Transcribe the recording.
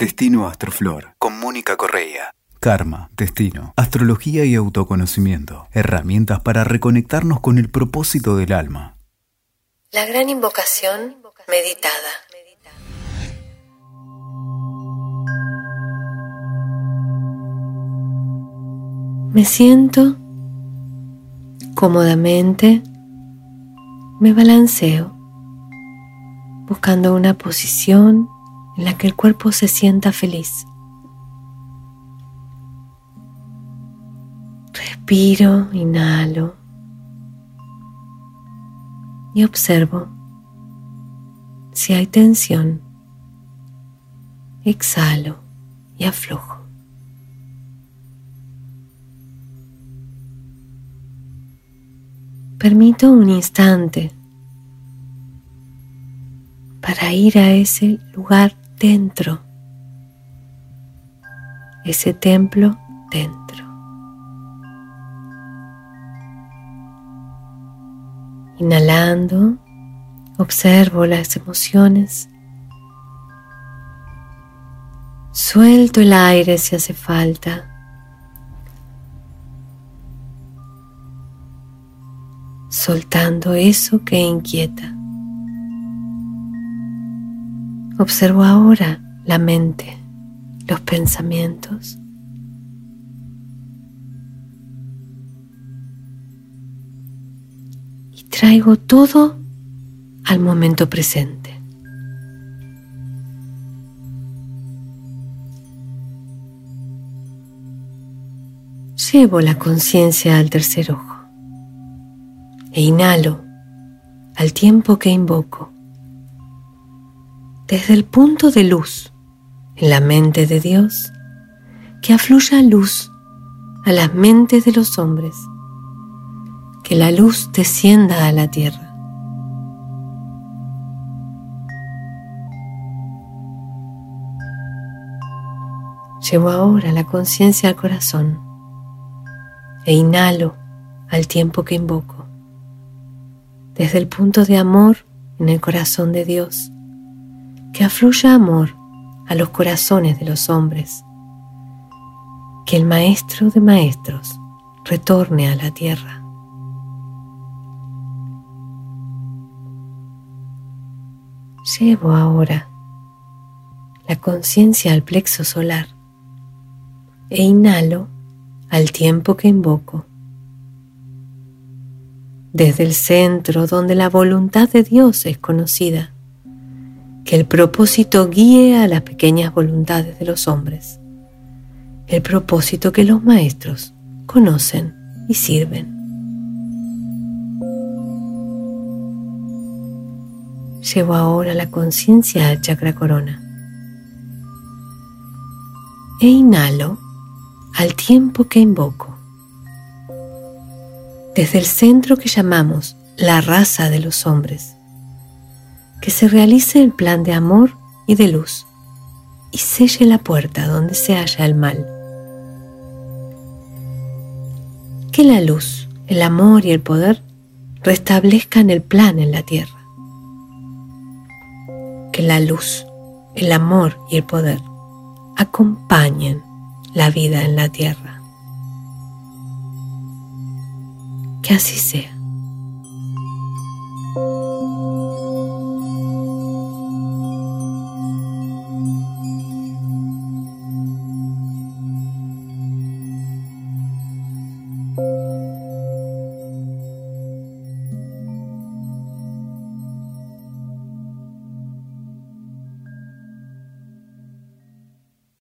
Destino Astroflor con Mónica Correa. Karma, destino, astrología y autoconocimiento. Herramientas para reconectarnos con el propósito del alma. La gran invocación meditada. Me siento cómodamente, me balanceo, buscando una posición en la que el cuerpo se sienta feliz. Respiro, inhalo y observo si hay tensión. Exhalo y aflojo. Permito un instante para ir a ese lugar dentro, ese templo dentro. Inhalando, observo las emociones. Suelto el aire si hace falta. Soltando eso que inquieta. Observo ahora la mente, los pensamientos. Y traigo todo al momento presente. Llevo la conciencia al tercer ojo e inhalo al tiempo que invoco desde el punto de luz en la mente de Dios, que afluya luz a las mentes de los hombres, que la luz descienda a la tierra. Llevo ahora la conciencia al corazón e inhalo al tiempo que invoco, desde el punto de amor en el corazón de Dios que afluya amor a los corazones de los hombres, que el Maestro de Maestros retorne a la tierra. Llevo ahora la conciencia al plexo solar e inhalo al tiempo que invoco. Desde el centro donde la voluntad de Dios es conocida que el propósito guíe a las pequeñas voluntades de los hombres, el propósito que los maestros conocen y sirven. Llevo ahora la conciencia al chakra corona e inhalo al tiempo que invoco. Desde el centro que llamamos la raza de los hombres, que se realice el plan de amor y de luz y selle la puerta donde se halla el mal. Que la luz, el amor y el poder restablezcan el plan en la tierra. Que la luz, el amor y el poder acompañen la vida en la tierra. Que así sea.